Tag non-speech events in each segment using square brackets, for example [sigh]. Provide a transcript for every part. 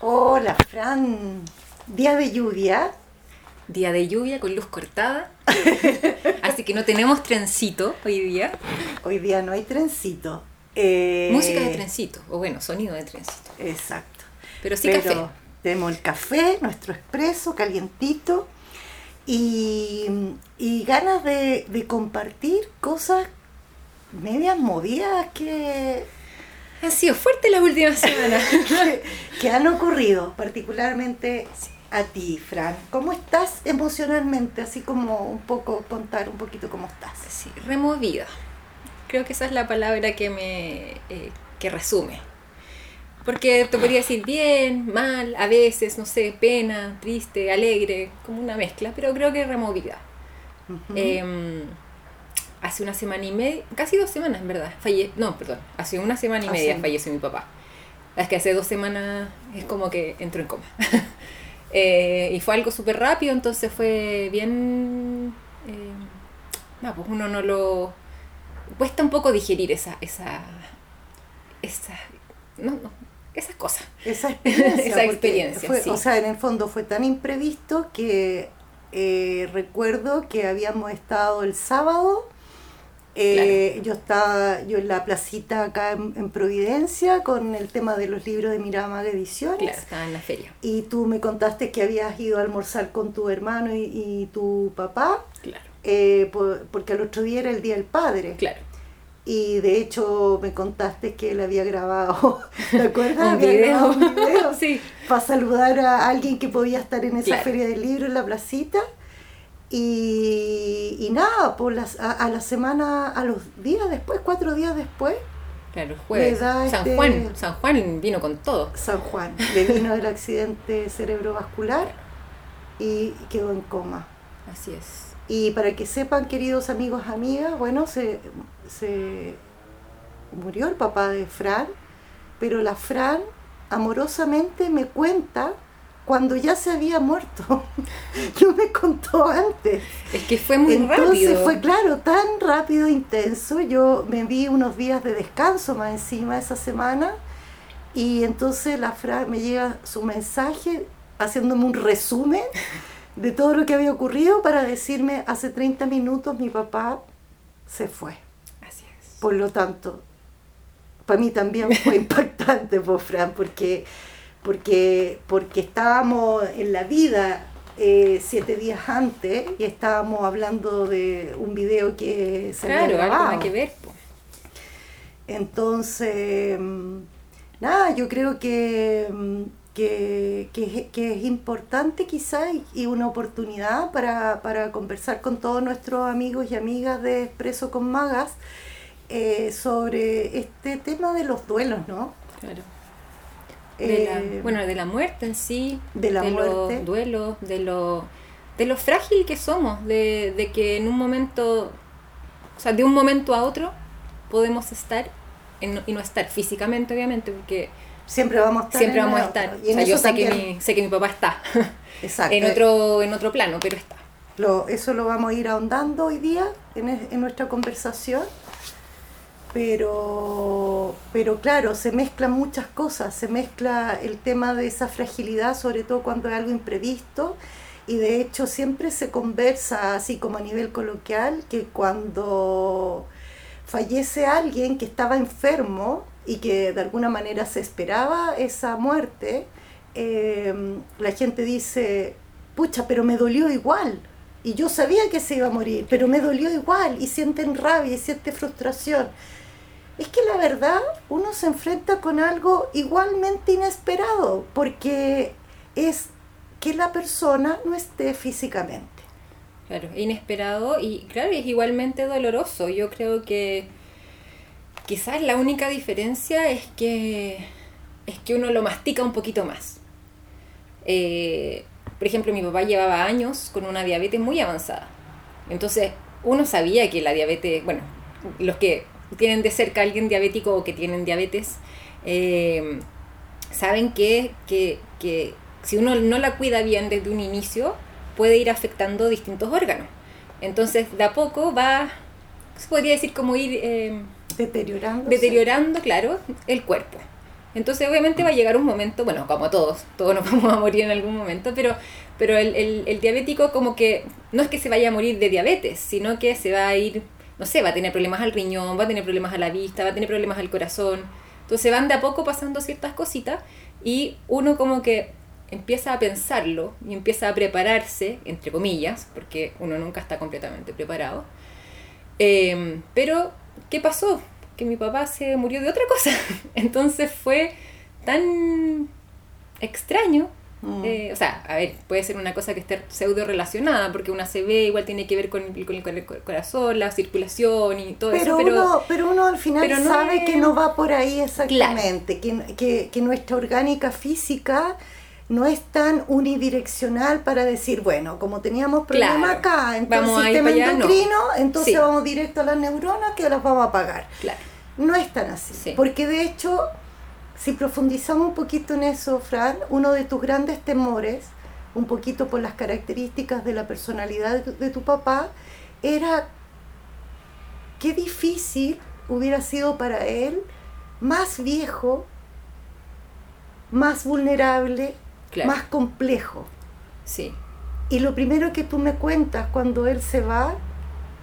Hola, Fran. Día de lluvia. Día de lluvia con luz cortada. [laughs] Así que no tenemos trencito hoy día. Hoy día no hay trencito. Eh, Música de trencito, o bueno, sonido de trencito. Exacto. Pero sí Pero café. Tenemos el café, nuestro expreso, calientito. Y, y ganas de, de compartir cosas medias movidas que, Han sido fuertes las últimas semanas. [laughs] que han ocurrido, particularmente a ti, Fran. ¿Cómo estás emocionalmente? Así como un poco contar un poquito cómo estás. Sí, removida. Creo que esa es la palabra que me eh, que resume. Porque te podría decir bien, mal, a veces, no sé, pena, triste, alegre, como una mezcla, pero creo que removida. Em, hace una semana y media, casi dos semanas en verdad, falle no, perdón, hace una semana y Ah, media sí. falleció mi papá. Es que hace dos semanas es como que entró en coma. [laughs] Eh, y fue algo súper rápido, entonces fue bien... eh, no, pues uno no lo... Cuesta un poco digerir esa... esa, esa no, no, esas cosas. Esa [laughs] experiencia. Esa experiencia, fue- sí. O sea, en el fondo fue tan imprevisto que eh, recuerdo que habíamos estado el sábado. Eh, Yo estaba yo en la placita acá en, en Providencia con el tema de los libros de Miramaga Ediciones. Claro, estaba en la feria. Y tú me contaste que habías ido a almorzar con tu hermano y, y tu papá, Claro, eh, por- porque al otro día era el Día del Padre. claro. Y de hecho me contaste que él había grabado, [laughs] ¿te acuerdas? Un video. un video [laughs] sí. para saludar a alguien que podía estar en esa Claro. feria del libro en la placita. Y, y nada, por las, a, a la semana, a los días después, cuatro días después, Claro, el jueves. San este- Juan, San Juan vino con todo. San Juan le vino el accidente cerebrovascular y quedó en coma. Así es. Y para que sepan, queridos amigos, amigas, bueno, se, se murió el papá de Fran, pero la Fran amorosamente me cuenta cuando ya se había muerto. [laughs] no me contó antes. Es que fue muy Entonces rápido. fue claro, tan rápido e intenso. Yo me vi unos días de descanso más encima esa semana y entonces la Fran me llega su mensaje haciéndome un resumen de todo lo que había ocurrido para decirme hace 30 minutos mi papá se fue. Así es. Por lo tanto, para mí también fue [laughs] impactante, por Fran, porque, porque, porque estábamos en la vida eh, siete días antes y estábamos hablando de un video que se había Claro, algo grabado. que ver. po. Entonces, mm, nada, yo creo que, mm, que, que es- que es importante quizás y, y una oportunidad para, para conversar con todos nuestros amigos y amigas de Expreso con Magas eh, sobre este tema de los duelos, ¿no? Claro. De la- Eh, bueno, de la muerte en sí. de la muerte. los duelos, de lo, de lo frágil que somos, de, de que en un momento, o sea, de un momento a otro podemos estar en- y no estar físicamente, obviamente, porque siempre vamos a estar. siempre vamos a estar. Y O sea, yo sé que, mi, sé que mi papá está [laughs] Exacto. en otro, en otro plano, pero está. Lo- eso lo vamos a ir ahondando hoy día en, en nuestra conversación. Pero, pero claro, se mezclan muchas cosas. Se mezcla el tema de esa fragilidad, sobre todo cuando hay algo imprevisto. Y de hecho siempre se conversa, así como a nivel coloquial, que cuando fallece alguien que estaba enfermo y que de alguna manera se esperaba esa muerte, eh, la gente dice, pucha, pero me dolió igual. Y yo sabía que se iba a morir, pero me dolió igual. Y sienten rabia y sienten frustración. Es que la verdad, uno se enfrenta con algo igualmente inesperado, porque es que la persona no esté físicamente. Claro, inesperado y claro, es igualmente doloroso. Yo creo que quizás la única diferencia es que es que uno lo mastica un poquito más. Eh, por ejemplo, mi papá llevaba años con una diabetes muy avanzada. Entonces, uno sabía que la diabetes, bueno, los que tienen de cerca a alguien diabético o que tienen diabetes, eh, saben que, que, que si uno no la cuida bien desde un inicio, puede ir afectando distintos órganos. Entonces, de a poco va, se podría decir como ir eh, Deteriorando. deteriorando, claro, el cuerpo. Entonces obviamente va a llegar un momento, bueno, como todos, todos nos [laughs] vamos a morir en algún momento, pero, pero el, el, el diabético como que no es que se vaya a morir de diabetes, sino que se va a ir, no sé, va a tener problemas al riñón, va a tener problemas a la vista, va a tener problemas al corazón. Entonces van de a poco pasando ciertas cositas y uno como que empieza a pensarlo y empieza a prepararse, entre comillas, porque uno nunca está completamente preparado. Eh, pero, ¿qué pasó? Que mi papá se murió de otra cosa. [laughs] Entonces fue tan extraño. Mm. eh, o sea, a ver, puede ser una cosa que esté pseudo relacionada, porque una CB igual tiene que ver con, el- con el, con el corazón, la circulación y todo Pero, eso. Pero uno, pero uno al final pero no sabe es- que no va por ahí exactamente, que, que, que nuestra orgánica física no es tan unidireccional para decir, bueno, como teníamos problema Claro, acá, entonces vamos sistema allá, no. endocrino, entonces Sí. vamos directo a las neuronas que las vamos a apagar. claro, No es tan así, Sí. porque de hecho, si profundizamos un poquito en eso, Fran, uno de tus grandes temores, un poquito por las características de la personalidad de, tu papá, era qué difícil hubiera sido para él, más viejo, más vulnerable, claro. más complejo. sí, Y lo primero que tú me cuentas cuando él se va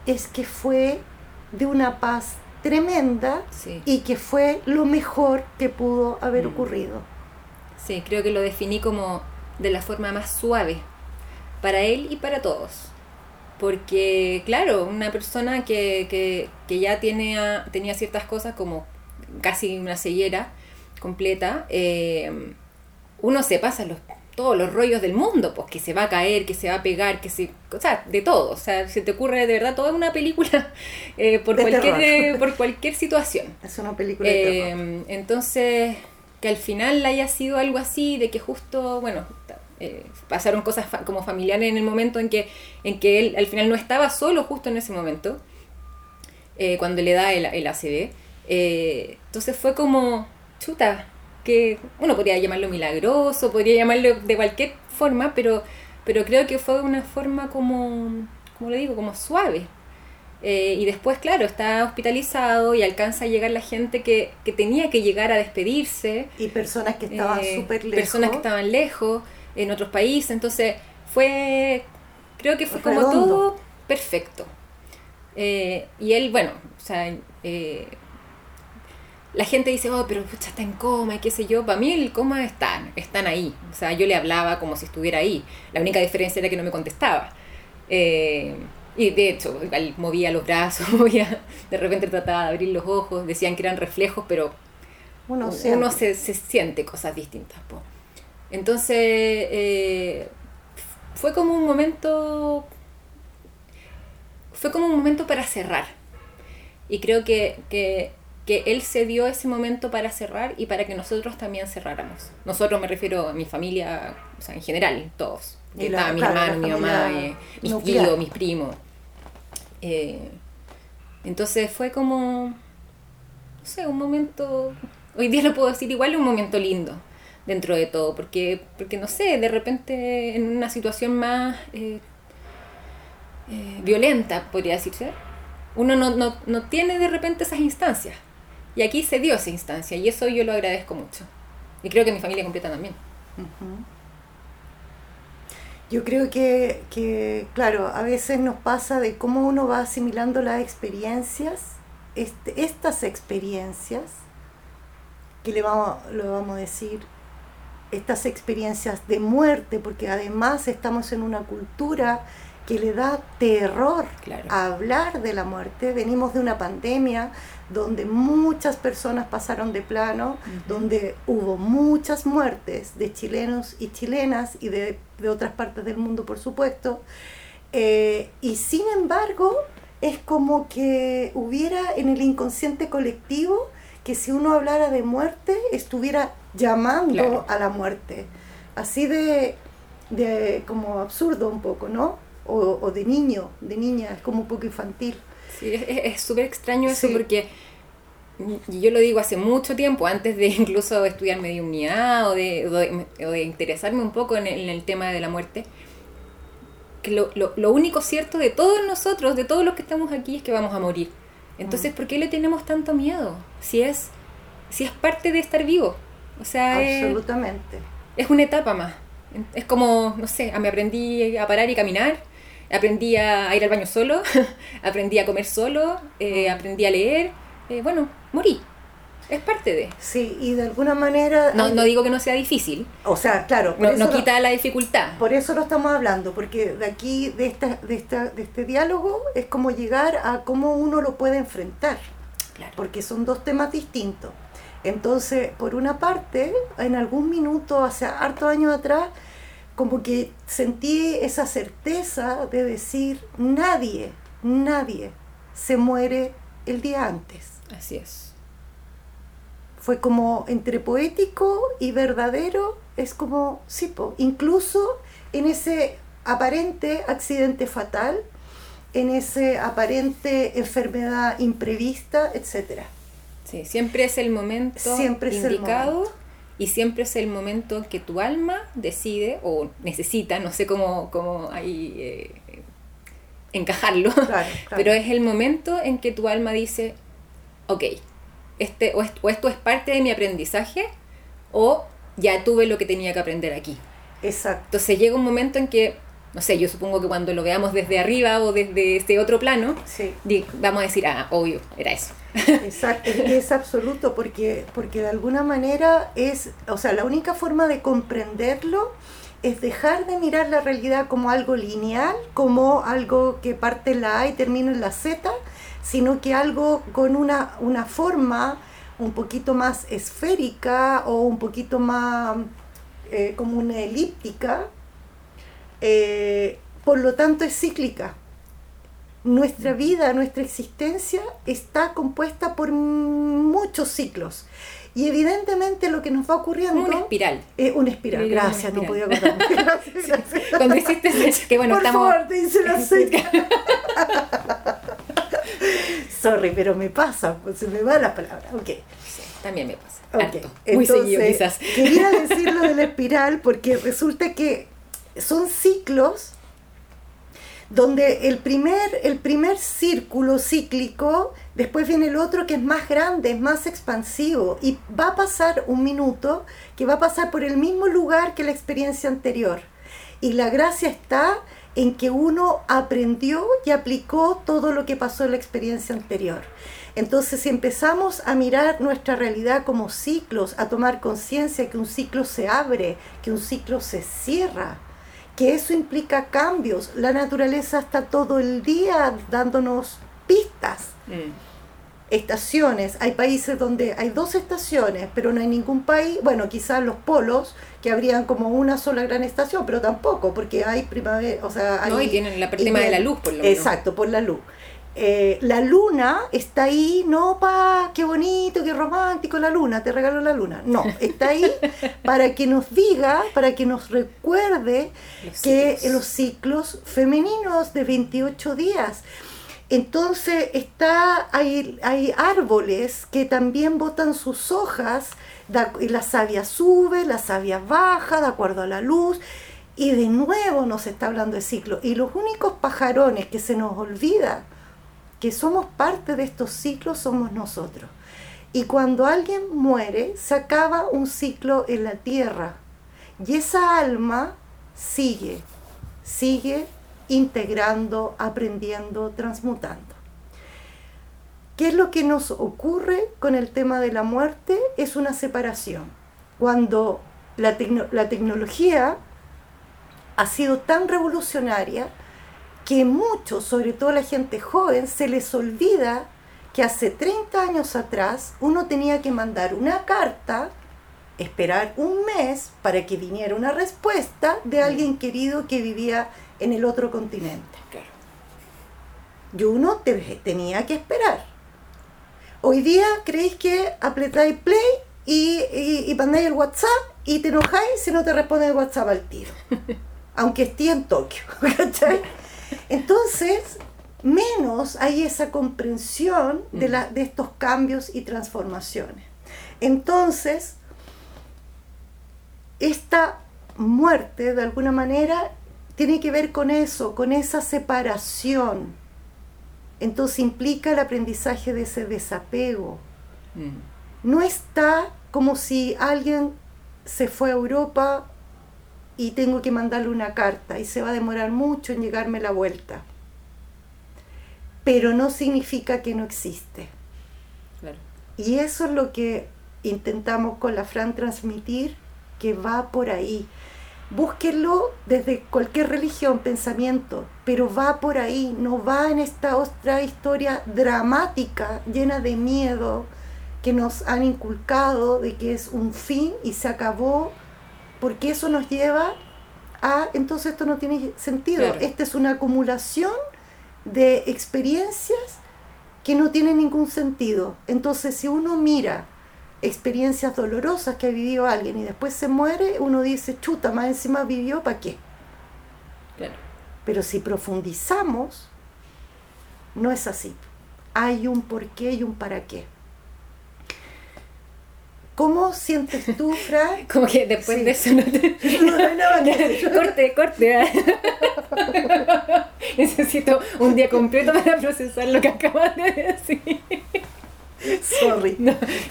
es que fue de una paz tremenda sí. y que fue lo mejor que pudo haber Mm. ocurrido. Sí, creo que lo definí como de la forma más suave para él y para todos. Porque, claro, una persona que, que, que ya tiene, tenía ciertas cosas como casi una ceguera completa, eh, uno se pasa los, todos los rollos del mundo, pues que se va a caer, que se va a pegar, que se... O sea, de todo. O sea, se te ocurre de verdad toda una película [laughs] eh, por, De cualquier, eh, por cualquier situación. [laughs] Es una película de terror. Eh, entonces, que al final haya sido algo así, de que justo, bueno, eh, pasaron cosas fa- como familiares en el momento en que, en que él al final no estaba solo justo en ese momento, eh, cuando le da el, el ACV. Eh, entonces fue como, chuta, que uno podría llamarlo milagroso, podría llamarlo de cualquier forma, pero, pero creo que fue una forma como, como le digo, como suave. Eh, y después, claro, está hospitalizado y alcanza a llegar la gente que, que tenía que llegar a despedirse. Y personas que estaban eh, súper lejos. Personas que estaban lejos, en otros países. Entonces, fue, creo que fue como todo perfecto. Eh, y él, bueno, o sea, eh, la gente dice, oh, pero pucha, está en coma y qué sé yo. Para mí el coma están, están ahí. O sea, yo le hablaba como si estuviera ahí. La única diferencia era que no me contestaba. Eh, y de hecho, movía los brazos, [laughs] movía, de repente trataba de abrir los ojos, decían que eran reflejos, pero Uno, uno, se, se siente cosas distintas. po. Entonces, eh, fue como un momento, fue como un momento para cerrar. Y creo que, que, que él se dio ese momento para cerrar y para que nosotros también cerráramos. Nosotros me refiero a mi familia, o sea, en general, todos. Que estaba mi claro, la hermano, mi mamá, eh, mis nuclear. tíos, mis primos. Eh, entonces fue como, no sé, un momento, hoy día lo puedo decir igual, un momento lindo dentro de todo, porque, porque no sé, de repente en una situación más eh, eh, violenta, podría decirse, uno no, no, no tiene de repente esas instancias. Y aquí se dio esa instancia y eso yo lo agradezco mucho. Y creo que mi familia completa también. Yo creo que, que, claro, a veces nos pasa de cómo uno va asimilando las experiencias, este, estas experiencias, que le vamos, lo vamos a decir, estas experiencias de muerte, porque además estamos en una cultura que le da terror Claro. a hablar de la muerte. Venimos de una pandemia donde muchas personas pasaron de plano, donde hubo muchas muertes de chilenos y chilenas y de, de otras partes del mundo, por supuesto. Eh, y sin embargo, es como que hubiera en el inconsciente colectivo que si uno hablara de muerte, estuviera llamando Claro. a la muerte. Así de, de como absurdo un poco, ¿no? O, o de niño, de niña, es como un poco infantil. Sí, es- es es súper extraño eso Sí. porque yo lo digo hace mucho tiempo, antes de incluso estudiar mediunidad o de, o de, o de interesarme un poco en el, en el tema de la muerte, que lo, lo, lo único cierto de todos nosotros, de todos los que estamos aquí, es que vamos a morir. Entonces, ¿por qué le tenemos tanto miedo? Si es, si es parte de estar vivo. O sea, absolutamente. Es, una etapa más. Es como, no sé, me aprendí a parar y caminar, aprendí a ir al baño solo, [laughs] aprendí a comer solo, eh, aprendí a leer. Eh, bueno, morí. Es parte de. Sí, y de alguna manera... No, no digo que no sea difícil. O sea, claro. No, no, quita la dificultad. Por eso lo estamos hablando, porque de aquí, de, esta, de, esta, de este diálogo, es como llegar a cómo uno lo puede enfrentar. Claro. Porque son dos temas distintos. Entonces, por una parte, en algún minuto, hace hartos años atrás, como que sentí esa certeza de decir, nadie, nadie se muere el día antes. Así es fue como entre poético y verdadero, es como, sí, incluso en ese aparente accidente fatal, en ese aparente enfermedad imprevista, etc. Sí, siempre es el momento siempre indicado y siempre es el momento en que tu alma decide o necesita, no sé cómo, cómo ahí eh, encajarlo, [laughs] pero es el momento en que tu alma dice, ok, este, o, esto, es parte de mi aprendizaje o ya tuve lo que tenía que aprender aquí. Exacto. Entonces llega un momento en que, no sé, yo supongo que cuando lo veamos desde arriba o desde este otro plano, vamos a decir, ah, obvio, era eso. Exacto, es, absoluto, porque, porque de alguna manera es, o sea, la única forma de comprenderlo es dejar de mirar la realidad como algo lineal, como algo que parte en la A y termina en la Z, sino que algo con una, una forma un poquito más esférica o un poquito más eh, como una elíptica, eh, por lo tanto es cíclica. Nuestra vida, nuestra existencia está compuesta por muchos ciclos. Y evidentemente lo que nos va ocurriendo... Una espiral. Es una espiral, gracias, no podía acordarme. [laughs] Cuando hiciste que bueno, Por estamos... favor, te hice la [laughs] [laughs] Sorry, pero me pasa, pues se me va la palabra. Ok. también me pasa. Okay. Muy seguido, quizás. Quería decir lo de la espiral porque resulta que son ciclos donde el primer, el primer círculo cíclico, después viene el otro que es más grande, es más expansivo, y va a pasar un minuto que va a pasar por el mismo lugar que la experiencia anterior. Y la gracia está en que uno aprendió y aplicó todo lo que pasó en la experiencia anterior. Entonces, si empezamos a mirar nuestra realidad como ciclos, a tomar conciencia que un ciclo se abre, que un ciclo se cierra, que eso implica cambios, la naturaleza está todo el día dándonos pistas. Mm estaciones. Hay países donde hay dos estaciones, pero no hay ningún país, bueno, quizás los polos, que habrían como una sola gran estación, pero tampoco, porque hay primavera, o sea... Hay, no, y tienen el tema de la luz, por lo menos. Exacto, por la luz. Eh, la luna está ahí, no pa, qué bonito, qué romántico la luna, te regalo la luna. No, está ahí [laughs] para que nos diga, para que nos recuerde que los ciclos femeninos de 28 días, entonces está, hay, hay árboles que también botan sus hojas, y la savia sube, la savia baja, de acuerdo a la luz, y de nuevo nos está hablando de ciclo. Y los únicos pajarones que se nos olvida que somos parte de estos ciclos somos nosotros. Y cuando alguien muere, se acaba un ciclo en la tierra. Y esa alma sigue, sigue integrando, aprendiendo, transmutando. ¿Qué es lo que nos ocurre con el tema de la muerte? Es una separación. Cuando la, tecnología ha sido tan revolucionaria que muchos, sobre todo la gente joven, se les olvida que hace 30 años atrás uno tenía que mandar una carta, esperar un mes para que viniera una respuesta de alguien querido que vivía en el otro continente. Y uno tenía que esperar. Hoy día creéis que apretáis play y, y, y mandáis el WhatsApp y te enojáis si no te responde el WhatsApp al tiro. [laughs] aunque esté en Tokio. [laughs] Entonces, menos hay esa comprensión de, la, de estos cambios y transformaciones. Entonces, esta muerte, de alguna manera, tiene que ver con eso, con esa separación. Entonces implica el aprendizaje de ese desapego. Mm. No está como si alguien se fue a Europa y tengo que mandarle una carta y se va a demorar mucho en llegarme la vuelta. Pero no significa que no existe. Y eso es lo que intentamos con la Fran transmitir, que va por ahí. Búsquenlo desde cualquier religión, pensamiento, pero va por ahí, no va en esta otra historia dramática, llena de miedo, que nos han inculcado de que es un fin y se acabó, porque eso nos lleva a, entonces esto no tiene sentido, esta es una acumulación de experiencias que no tienen ningún sentido. Entonces si uno mira experiencias dolorosas que ha vivido alguien y después se muere, uno dice, chuta, más encima vivió, ¿para qué? Pero si profundizamos, no es así. Hay un por qué y un para qué. ¿Cómo sientes tú, Fran? [laughs] Como que después de eso no te... [laughs] [laughs] corte, corte. Necesito un día completo para procesar lo que acabas de decir. Sorry.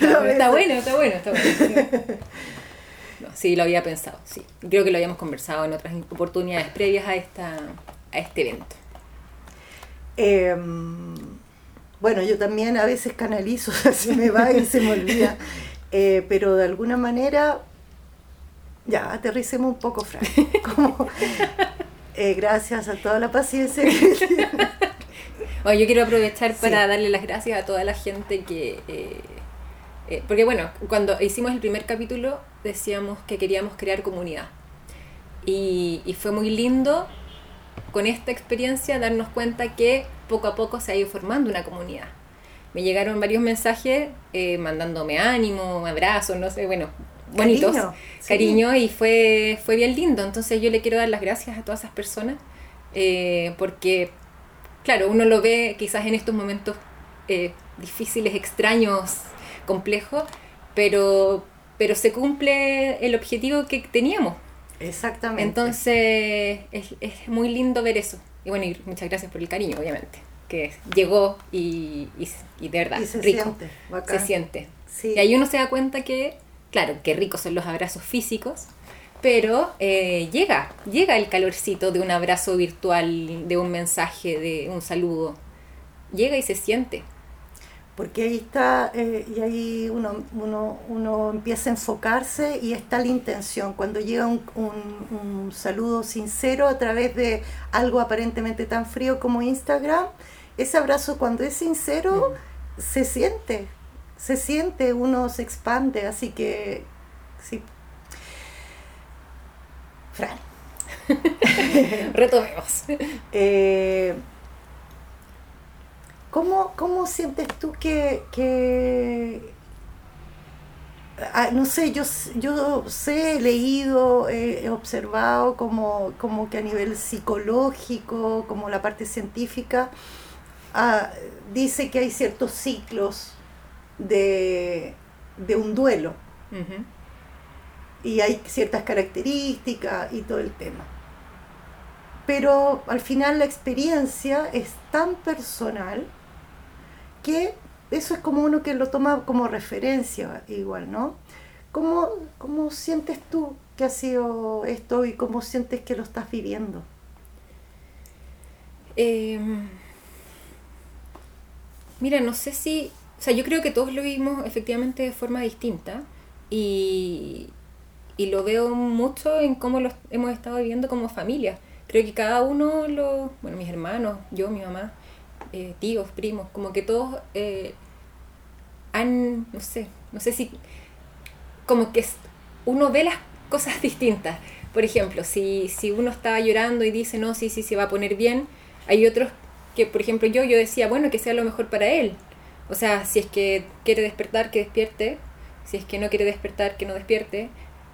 está bueno, está bueno, está bueno. sí, lo había pensado, sí. Creo que lo habíamos conversado en otras oportunidades previas a, esta, a este evento. Em, bueno, yo también a veces canalizo, se me va y se me olvida. Eh, pero de alguna manera, ya, aterricemos un poco, Frank. [laughs] Eh, gracias a toda la paciencia que [laughs] bueno, yo quiero aprovechar para darle las gracias a toda la gente que... Eh, porque bueno, cuando hicimos el primer capítulo decíamos que queríamos crear comunidad. Y, y fue muy lindo con esta experiencia darnos cuenta que poco a poco se ha ido formando una comunidad me llegaron varios mensajes eh, mandándome ánimo, abrazos, no sé, bueno, bonitos, cariño, y fue, fue bien lindo. Entonces yo le quiero dar las gracias a todas esas personas eh, porque, claro, uno lo ve quizás en estos momentos eh, difíciles, extraños, complejos, pero, pero se cumple el objetivo que teníamos. Exactamente. Entonces es, es muy lindo ver eso. Y bueno, y muchas gracias por el cariño, obviamente que llegó y, y, de verdad, se rico. Siente, se siente. Y ahí uno se da cuenta que, claro, que ricos son los abrazos físicos, pero eh, llega, llega el calorcito de un abrazo virtual, de un mensaje, de un saludo. Llega y se siente. Porque ahí está, eh, y ahí uno, uno, uno, empieza a enfocarse y está la intención. Cuando llega un, un, un saludo sincero a través de algo aparentemente tan frío como Instagram, ese abrazo cuando es sincero mm. se siente, se siente, uno se expande, así que sí. Fran. [laughs] Retomemos. Eh, ¿cómo, sientes tú que, ah, no sé, yo, yo sé, he leído, he observado como, como que a nivel psicológico, como la parte científica, Ah, dice que hay ciertos ciclos de, un duelo. Y hay ciertas características y todo el tema. Pero al final la experiencia es tan personal que eso es como uno que lo toma como referencia igual, ¿no? ¿Cómo, cómo sientes tú que ha sido esto y cómo sientes que lo estás viviendo? Eh Mira, no sé si, o sea, yo creo que todos lo vimos efectivamente de forma distinta y, lo veo mucho en cómo lo hemos estado viviendo como familia. Creo que cada uno, lo, bueno, mis hermanos, yo, mi mamá, eh, tíos, primos, como que todos eh, han, no sé, no sé si, como que uno ve las cosas [laughs] distintas. Por ejemplo, si, si uno está llorando y dice, no, sí, sí, se va a poner bien, hay otros que, por ejemplo, yo, yo decía, bueno, que sea lo mejor para él. O sea, si es que quiere despertar, que despierte. Si es que no quiere despertar, que no despierte.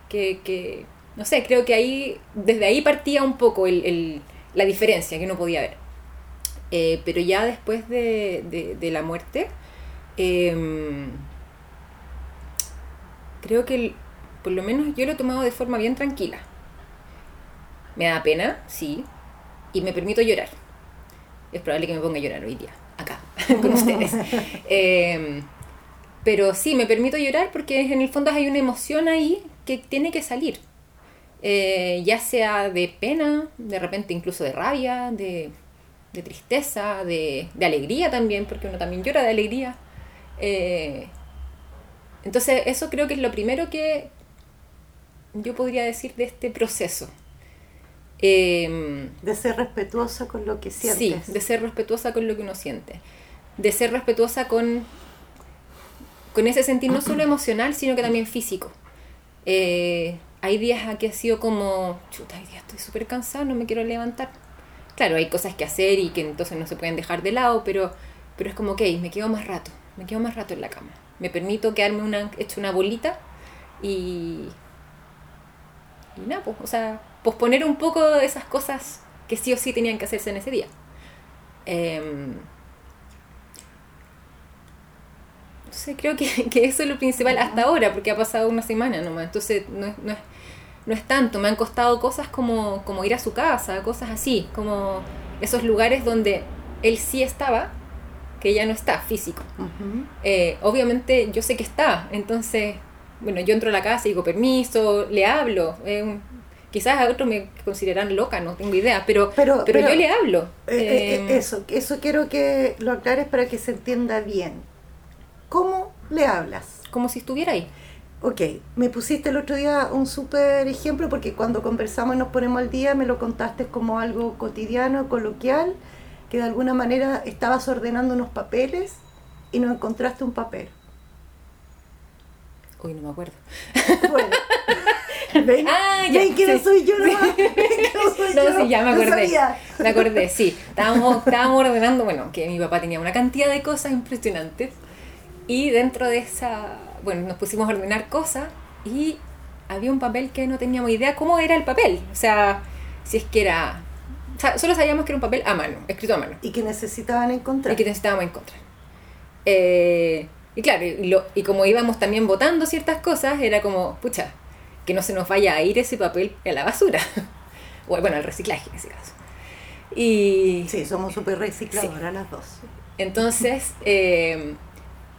Que, que no sé, creo que ahí, desde ahí partía un poco el, la diferencia que uno podía ver. Eh, pero ya después de, de, la muerte, em, creo que por lo menos yo lo he tomado de forma bien tranquila. Me da pena, sí, y me permito llorar es probable que me ponga a llorar hoy día, acá, [laughs] con ustedes. Em, Pero sí, me permito llorar porque en el fondo hay una emoción ahí que tiene que salir. Eh, ya sea de pena, de repente incluso de rabia, de, tristeza, de, de, alegría también, porque uno también llora de alegría. Eh, entonces eso creo que es lo primero que yo podría decir de este proceso. Eh, de ser respetuosa con lo que sientes. Sí, de ser respetuosa con lo que uno siente. De ser respetuosa con, con ese sentir no solo emocional, sino que también físico. Eh, hay días que ha sido como, chuta, hoy día estoy súper cansado, no me quiero levantar. Claro, hay cosas que hacer y que entonces no se pueden dejar de lado, pero, pero es como, ok, me quedo más rato, me quedo más rato en la cama. Me permito quedarme una, hecho una bolita y... Y nada, pues, o sea, posponer un poco de esas cosas que sí o sí tenían que hacerse en ese día. Eh, no sé, creo que, [laughs] que, eso es lo principal hasta ahora, porque ha pasado una semana nomás, entonces no es, no es, no es tanto, me han costado cosas como, como ir a su casa, cosas así, como esos lugares donde él sí estaba, que ya no está físico. Uh -huh. eh, obviamente yo sé que está, entonces, bueno, yo entro a la casa y digo permiso, le hablo, eh, quizás a otros me consideran loca, no tengo idea, pero, pero, pero, pero yo le hablo. Eh, eh, eso, eso quiero que lo aclares para que se entienda bien. ¿Cómo le hablas? Como si estuviera ahí. Ok, me pusiste el otro día un súper ejemplo porque cuando conversamos y nos ponemos al día me lo contaste como algo cotidiano, coloquial, que de alguna manera estabas ordenando unos papeles y no encontraste un papel. Uy, no me acuerdo. Bueno. [laughs] ¿Ven? Ah, ya, ¿Ven que no sí, soy yo sí. [laughs] nomás? ¿Ven que no soy No, yo? sí, ya me No acordé. sabía. me acordé, sí. Estábamos, estábamos ordenando, bueno, que mi papá tenía una cantidad de cosas impresionantes. Y dentro de esa, bueno, nos pusimos a ordenar cosas y había un papel que no teníamos idea cómo era el papel. O sea, si es que era. O sea, solo sabíamos que era un papel a mano, escrito a mano. Y que necesitaban encontrar. Y que necesitábamos encontrar. Eh, y claro, y, lo- y como íbamos también votando ciertas cosas, era como, pucha, que no se nos vaya a ir ese papel a la basura. [laughs] o bueno, al reciclaje en ese caso. Y Sí, somos súper recicladoras las dos. entonces, eh,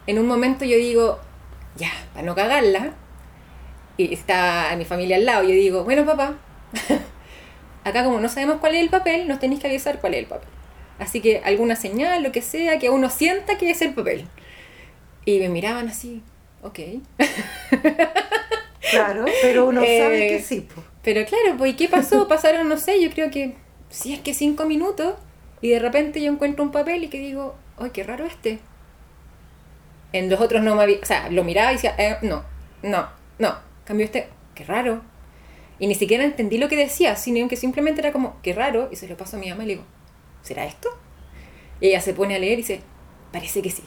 en un momento yo digo, ya, para no cagarla, y está mi familia al lado, yo digo, bueno papá, [laughs] acá como no sabemos cuál es el papel, nos tenéis que avisar cuál es el papel. Así que alguna señal, lo que sea, que uno sienta que es el papel. Y me miraban así, ok. [laughs] Claro, [laughs] pero uno Eh, sabe que sí. po. Pero claro, pues ¿y qué pasó? [laughs] Pasaron, no sé, yo creo que, si es que cinco minutos, y de repente yo encuentro un papel y que digo, ¡ay, qué raro este! En los otros no me había, o sea, lo miraba y decía, eh, no, no, no, cambió este, qué raro. Y ni siquiera entendí lo que decía, sino que simplemente era como, qué raro, y se lo paso a mi mamá y le digo, ¿será esto? Y ella se pone a leer y dice, parece que sí.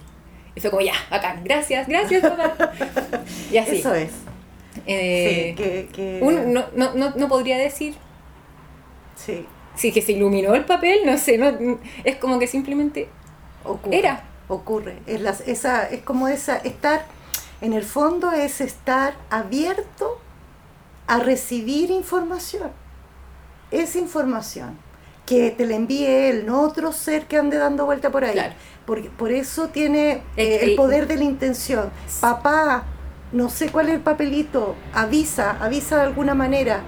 Y fue como, ya, acá, gracias, gracias, papá. [laughs] y así. Eso es. Eh, sí, que, no, no, no, no podría decir sí, si que se iluminó el papel, no sé, no, es como que simplemente ocurre. Era. Ocurre. Es, las, esa, es como esa, estar, en el fondo es estar abierto a recibir información. Es información. Que te la envíe él, no otro ser que ande dando vuelta por ahí. Claro. Porque, por eso tiene eh, el poder de la intención. Papá, no sé cuál es el papelito, avisa, avisa de alguna manera.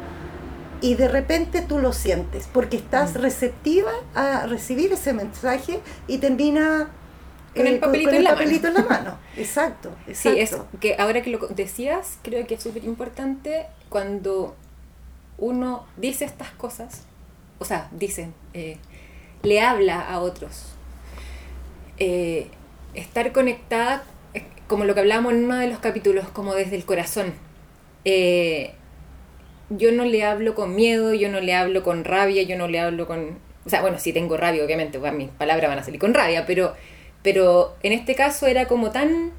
Y de repente tú lo sientes, porque estás Mm. receptiva a recibir ese mensaje y termina eh, Con el papelito en la mano. papelito en la mano. Exacto, Sí, es que ahora que lo decías, creo que es súper importante cuando uno dice estas cosas, o sea, dicen, eh, le habla a otros. Eh, estar conectada, eh, como lo que hablábamos en uno de los capítulos, como desde el corazón. Eh, yo no le hablo con miedo, yo no le hablo con rabia, yo no le hablo con... O sea, bueno, si tengo rabia, obviamente, pues, mis palabras van a salir con rabia, pero, pero en este caso era como tan...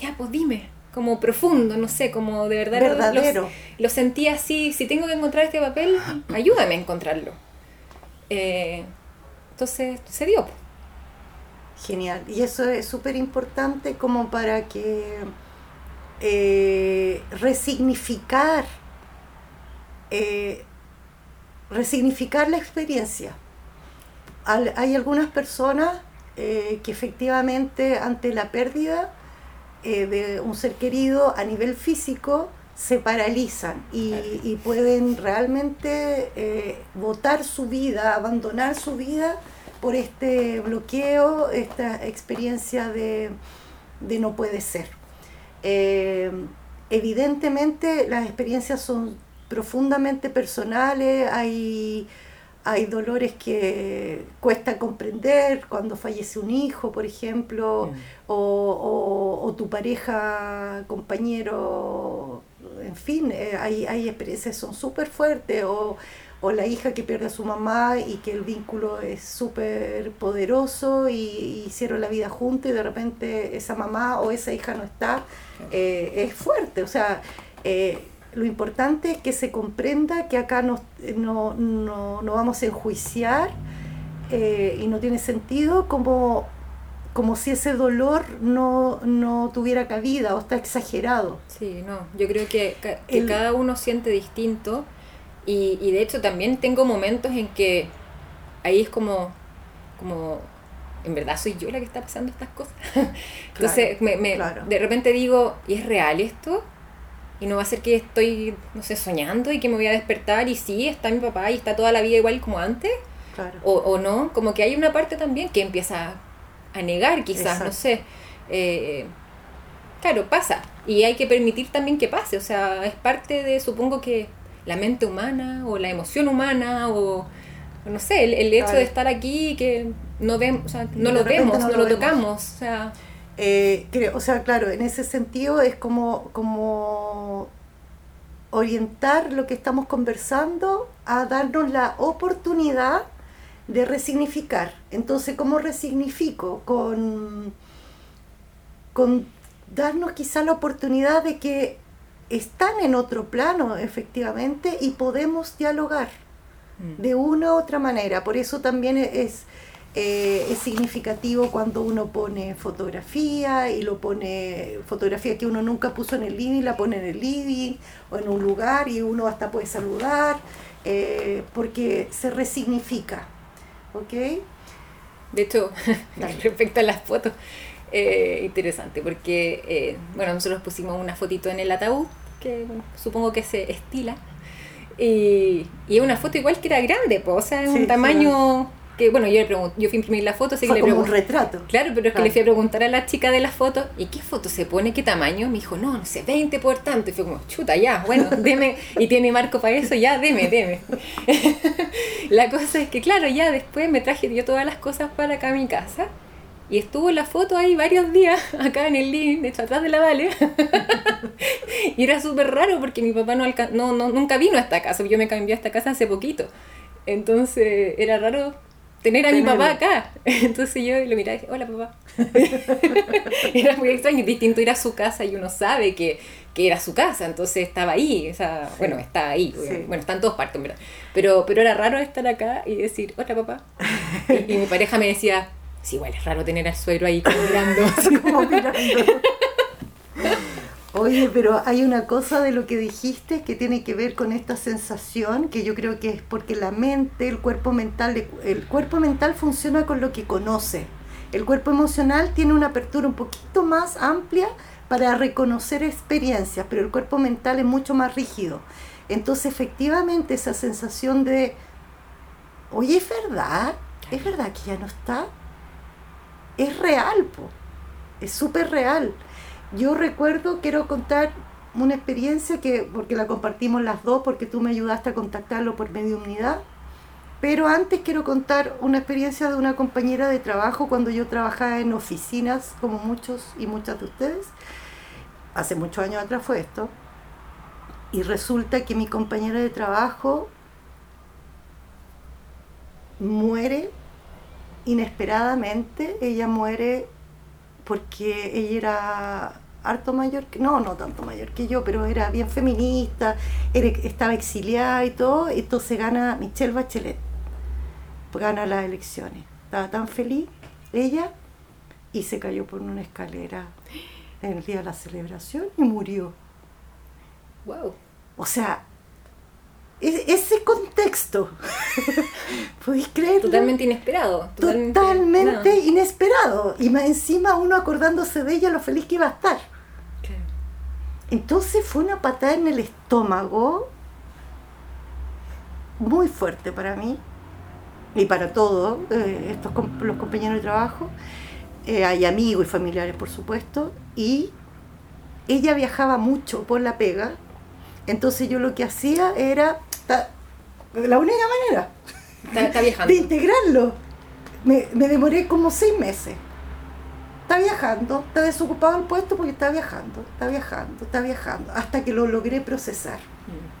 Ya, pues dime, como profundo, no sé, como de verdad lo- Verdadero. Lo, lo sentí así, si tengo que encontrar este papel, ayúdame a encontrarlo. Eh, entonces se dio. Genial. Y eso es súper importante como para que eh, resignificar, eh, resignificar la experiencia. Al- hay algunas personas eh, que efectivamente ante la pérdida de un ser querido a nivel físico se paralizan y, pueden realmente votar su vida, abandonar su vida por este bloqueo, esta experiencia de, no puede ser. Eh, evidentemente las experiencias son profundamente personales, hay, hay dolores que cuesta comprender cuando fallece un hijo, por ejemplo, o, o, tu pareja, compañero, en fin, eh, hay, hay experiencias que son súper fuertes, o, o, la hija que pierde a su mamá y que el vínculo es súper poderoso y, hicieron la vida juntos y de repente esa mamá o esa hija no está, eh, es fuerte, o sea... Eh, lo importante es que se comprenda que acá no, no, no, vamos a enjuiciar y no tiene sentido como como si ese dolor no, no tuviera cabida o está exagerado. Sí, no, yo creo que, que cada uno siente distinto y, y, de hecho también tengo momentos en que ahí es como, como en verdad soy yo la que está pasando estas cosas. [laughs] Entonces me, me de repente digo, ¿y es real esto? Y no va a ser que estoy, no sé, soñando y que me voy a despertar y sí, está mi papá y está toda la vida igual como antes. Claro. O, o no, como que hay una parte también que empieza a negar quizás, no sé. Eh, claro, pasa. Y hay que permitir también que pase. O sea, es parte de, supongo que, la mente humana o la emoción humana o, no sé, el, hecho de estar aquí que no, vemos, no lo vemos, no, lo, tocamos. O sea, eh, creo, o sea, claro, en ese sentido es como, como orientar lo que estamos conversando a darnos la oportunidad de resignificar. Entonces, ¿cómo resignifico? Con, con darnos quizá la oportunidad de que están en otro plano, efectivamente, y podemos dialogar mm. de una u otra manera. Por eso también es, eh, es significativo cuando uno pone fotografía y lo pone, fotografía que uno nunca puso en el living, la pone en el living o en un lugar y uno hasta puede saludar, eh, porque se resignifica. ¿ok? De hecho, [laughs] respecto a las fotos, eh, interesante, porque, eh, bueno, nosotros pusimos una fotito en el ataúd, que supongo que se estila, y, y una foto igual que era grande, pues, o sea, es un tamaño que bueno, yo le yo fui a imprimir la foto, así que le como un retrato. Claro, pero es que le fui a preguntar a la chica de la foto, ¿y qué foto se pone? ¿Qué tamaño? Me dijo, no, no sé, 20 por tanto. Y fue como, chuta, ya, bueno, [laughs] deme, y tiene marco para eso, ya, deme, deme. [laughs] la cosa es que, claro, ya después me traje yo todas las cosas para acá a mi casa. Y estuvo la foto ahí varios días, [laughs] acá en el link, de hecho atrás de la Vale. [laughs] y era súper raro porque mi papá no, no, no, nunca vino a esta casa, yo me cambié a esta casa hace poquito. Entonces era raro tener a mi papá acá. [laughs] Entonces yo lo miraba y dije, hola papá. era muy extraño, distinto ir a su casa y uno sabe que, que era su casa, entonces estaba ahí, o sea, bueno, está ahí, bueno, está en todas partes, ¿verdad? Pero, pero era raro estar acá y decir, hola papá. Y, mi pareja me decía, sí, igual es raro tener al suegro ahí como mirando. [laughs] como mirando. Oye, pero hay una cosa de lo que dijiste que tiene que ver con esta sensación, que yo creo que es porque la mente, el cuerpo mental, el cuerpo mental funciona con lo que conoce. El cuerpo emocional tiene una apertura un poquito más amplia para reconocer experiencias, pero el cuerpo mental es mucho más rígido. Entonces, efectivamente, esa sensación de, oye, es verdad, es verdad que ya no está, es real, po. es súper real. Yo recuerdo, quiero contar una experiencia que, porque la compartimos las dos, porque tú me ayudaste a contactarlo por mediunidad, pero antes quiero contar una experiencia de una compañera de trabajo cuando yo trabajaba en oficinas, como muchos y muchas de ustedes. Hace muchos años atrás fue esto. Y resulta que mi compañera de trabajo muere inesperadamente. Ella muere porque ella era harto mayor que, no, no tanto mayor que yo, pero era bien feminista, estaba exiliada y todo, y entonces gana Michelle Bachelet, gana las elecciones. Estaba tan feliz ella y se cayó por una escalera en el día de la celebración y murió. Wow. O sea, ese contexto, [laughs] ¿podéis creer? Totalmente inesperado. Totalmente, inesperado. Y más encima uno acordándose de ella lo feliz que iba a estar. Entonces fue una patada en el estómago muy fuerte para mí y para todos eh, estos los compañeros de trabajo. Eh, hay amigos y familiares, por supuesto, y ella viajaba mucho por la pega, entonces yo lo que hacía era, la única manera de integrarlo, me, me demoré como seis meses está viajando, está desocupado el puesto porque está viajando, está viajando, está viajando, hasta que lo logré procesar. Mm.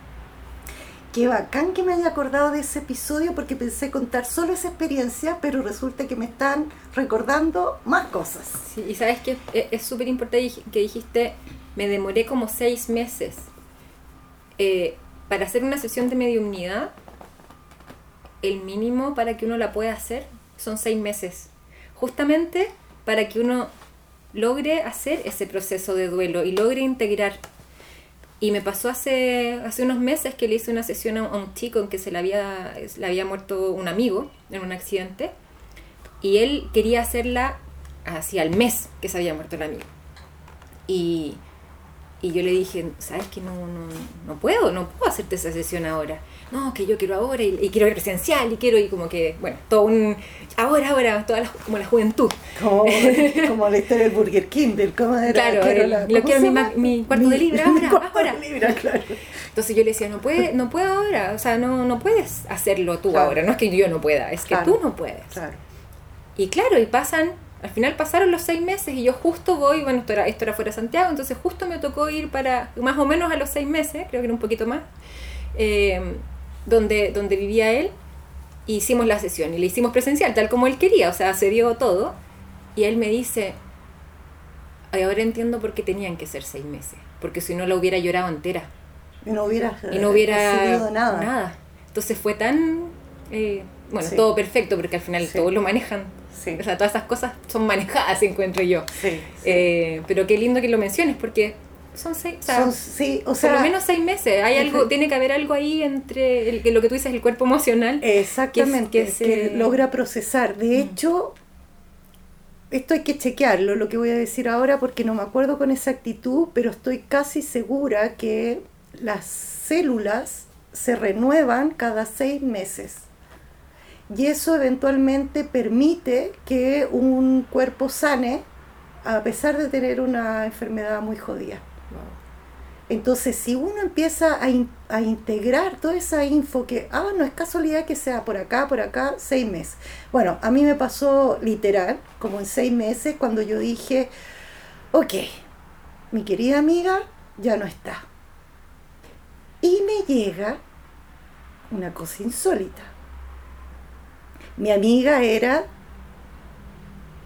Qué bacán que me haya acordado de ese episodio porque pensé contar solo esa experiencia, pero resulta que me están recordando más cosas. Sí, y sabes que es súper importante que dijiste, me demoré como seis meses. Eh, para hacer una sesión de mediunidad, el mínimo para que uno la pueda hacer son seis meses. Justamente para que uno logre hacer ese proceso de duelo y logre integrar. Y me pasó hace, hace unos meses que le hice una sesión a, un chico en que se le había, le había muerto un amigo en un accidente y él quería hacerla hacia el mes que se había muerto el amigo. Y, y yo le dije, ¿sabes que no, no, no puedo? No puedo hacerte esa sesión ahora no, que yo quiero ahora y, quiero ir presencial y quiero ir como que, bueno, todo un, ahora, ahora, toda la, como la juventud. Como, [laughs] como la historia del Burger King, del cómo era. Claro, lo quiero mi, mi, cuarto de libra [laughs] ahora, ahora. claro. Entonces yo le decía, no, puede, no puedo ahora, o sea, no, no puedes hacerlo tú ahora, no es que yo no pueda, es que tú no puedes. Claro. Y claro, y pasan al final pasaron los seis meses y yo justo voy, bueno, esto era, esto era fuera de Santiago, entonces justo me tocó ir para, más o menos a los seis meses, creo que era un poquito más, eh, donde, donde vivía él, hicimos la sesión y le hicimos presencial, tal como él quería, o sea, se dio todo. Y él me dice, ahora entiendo por qué tenían que ser seis meses, porque si no lo hubiera llorado entera. Y no hubiera, y no hubiera nada. nada. Entonces fue tan, eh, bueno, todo perfecto, porque al final todos lo manejan. O sea, todas esas cosas son manejadas, [laughs] encuentro yo. Eh, pero qué lindo que lo menciones, porque son seis, o sea, por lo menos seis meses. Hay algo, tiene que haber algo ahí entre el, lo que tú dices, el cuerpo emocional. Exactamente, que, logra procesar. De hecho, esto hay que chequearlo, lo que voy a decir ahora, porque no me acuerdo con exactitud, pero estoy casi segura que las células se renuevan cada seis meses. Y eso eventualmente permite que un cuerpo sane a pesar de tener una enfermedad muy jodida. Entonces, si uno empieza a, integrar toda esa info que, ah, no es casualidad que sea por acá, por acá, seis meses. Bueno, a mí me pasó literal, como en seis meses, cuando yo dije, ok, mi querida amiga ya no está. Y me llega una cosa insólita. Mi amiga era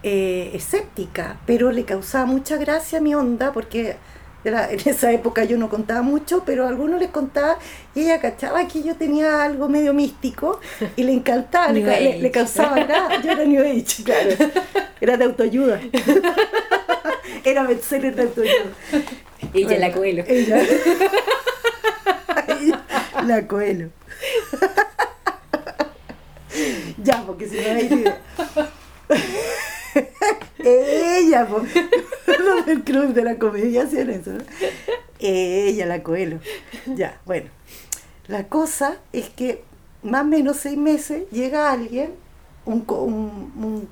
eh, escéptica, pero le causaba mucha gracia mi onda porque en esa época yo no contaba mucho, pero a algunos les contaba y ella cachaba que yo tenía algo medio místico y le encantaba, le, causaba nada. Yo era New Age, claro. Era de autoayuda. [laughs] Era bestseller de autoayuda. Ella [laughs] la Coelho. Ella. la Coelho. [laughs] ya, porque si no hay idea. [laughs] Ella, los [laughs] del club de la comedia hacían eso. Ella, la Coelho. Ya, bueno. La cosa es que más o menos seis meses llega alguien, un,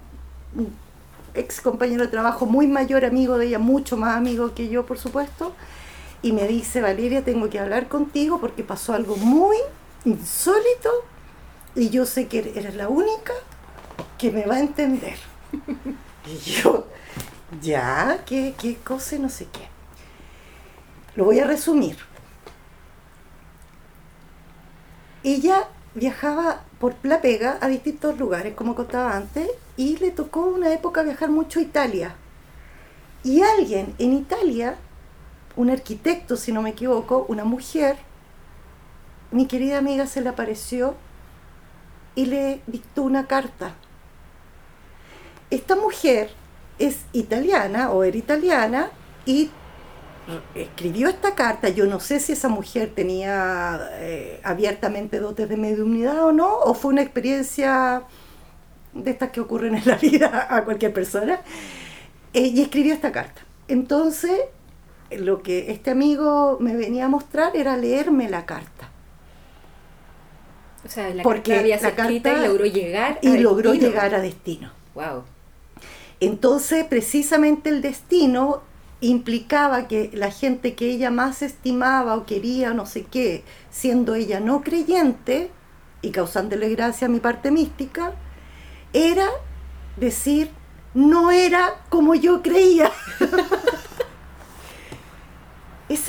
ex compañero de trabajo muy mayor, amigo de ella, mucho más amigo que yo, por supuesto, y me dice, Valeria, tengo que hablar contigo porque pasó algo muy insólito y yo sé que eres la única que me va a entender. [laughs] Y yo, ya, ¿qué, qué cosa? No sé qué. Lo voy a resumir. Ella viajaba por la pega a distintos lugares, como contaba antes, y le tocó una época viajar mucho a Italia. Y alguien en Italia, un arquitecto, si no me equivoco, una mujer, mi querida amiga se le apareció y le dictó una carta esta mujer es italiana o era italiana y escribió esta carta. Yo no sé si esa mujer tenía eh, abiertamente dotes de mediunidad o no, o fue una experiencia de estas que ocurren en la vida a cualquier persona. Eh, y escribió esta carta. Entonces, lo que este amigo me venía a mostrar era leerme la carta. O sea, la Porque carta había la sido escrita y logró llegar Y a logró destino. llegar a destino. Wow. Entonces, precisamente el destino implicaba que la gente que ella más estimaba o quería, no sé qué, siendo ella no creyente y causándole gracia a mi parte mística, era decir, no era como yo creía. [laughs]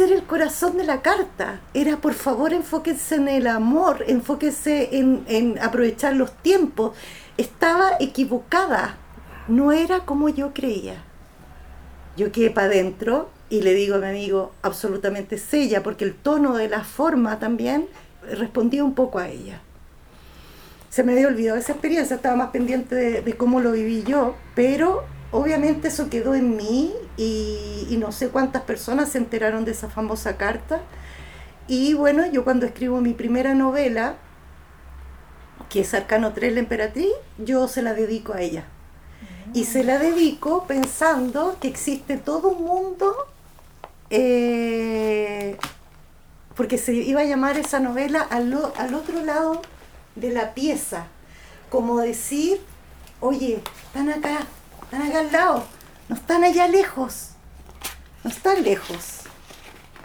Era el corazón de la carta. Era, por favor, enfóquense en el amor, enfóquense en, en aprovechar los tiempos. Estaba equivocada. No era como yo creía. Yo quedé para adentro y le digo a mi amigo, absolutamente sella, porque el tono de la forma también respondía un poco a ella. Se me había olvidado esa experiencia, estaba más pendiente de, de cómo lo viví yo, pero obviamente eso quedó en mí y, no sé cuántas personas se enteraron de esa famosa carta. Y bueno, yo cuando escribo mi primera novela, que es Arcano 3, la emperatriz, yo se la dedico a ella. Y se la dedico pensando que existe todo un mundo, eh, porque se iba a llamar esa novela al, al otro lado de la pieza, como decir, oye, están acá, están acá al lado, no están allá lejos, no están lejos.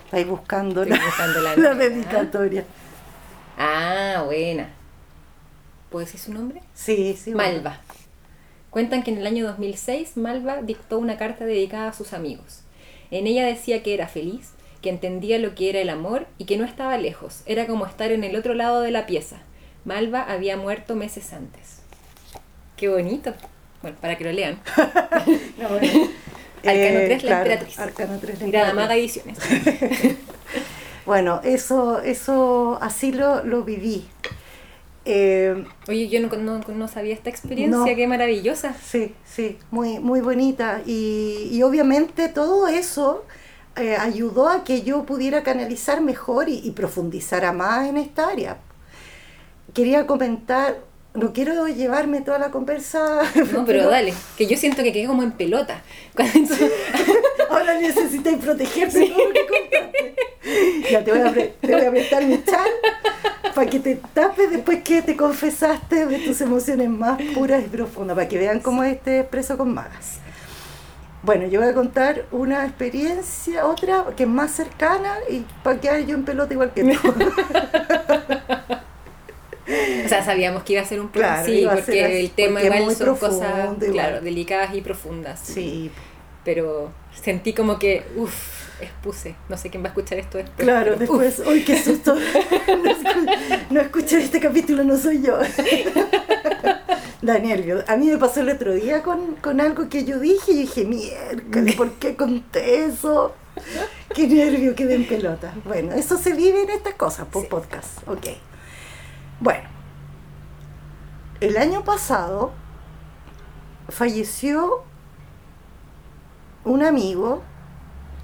Estáis buscando la, buscando la [laughs] la novela. dedicatoria. Ah, buena. ¿Puedo decir su nombre? Sí, sí. bueno. Malva. Cuentan que en el año 2006 Malva dictó una carta dedicada a sus amigos. En ella decía que era feliz, que entendía lo que era el amor y que no estaba lejos. Era como estar en el otro lado de la pieza. Malva había muerto meses antes. Qué bonito. Bueno, para que lo lean. [laughs] No, bueno. [laughs] Arcano Eh, 3, la claro, emperatriz. Arcano 3, la Grada emperatriz. Maga Ediciones. [laughs] Bueno, eso, eso así lo, lo viví. Eh, Oye, yo no, no- no sabía esta experiencia, No. qué maravillosa. sí, sí, muy, muy bonita. Y, y obviamente todo eso eh, ayudó a que yo pudiera canalizar mejor y, y profundizara más en esta área. Quería comentar, no quiero llevarme toda la conversa. [laughs] No, pero dale, que yo siento que quedé como en pelota. Cuando- [laughs] Ahora necesitáis protegerte de todo lo que contaste. Ya te voy a, pre- te voy a prestar mi chat para que te tapes después que te confesaste de tus emociones más puras y profundas, para que vean cómo es este expreso con magas. Bueno, yo voy a contar una experiencia, otra que es más cercana y para quedar yo en pelota igual que tú. [laughs] O sea, sabíamos que iba a ser un plan, Claro, sí, porque ser el tema porque igual son cosas, igual. claro, delicadas y profundas. Sí, Pero sentí como que, uff, expuse. No sé quién va a escuchar esto después. claro, pero, después, ¡ay, qué susto! [laughs] No, escu- no escuché este capítulo, no soy yo. Da nervio. A mí me pasó el otro día con, con algo que yo dije y dije, mierda, ¿por qué conté eso? Qué nervio, quedé en pelota. Bueno, eso se vive en estas cosas, por Sí. podcast. Ok. Bueno, el año pasado falleció un amigo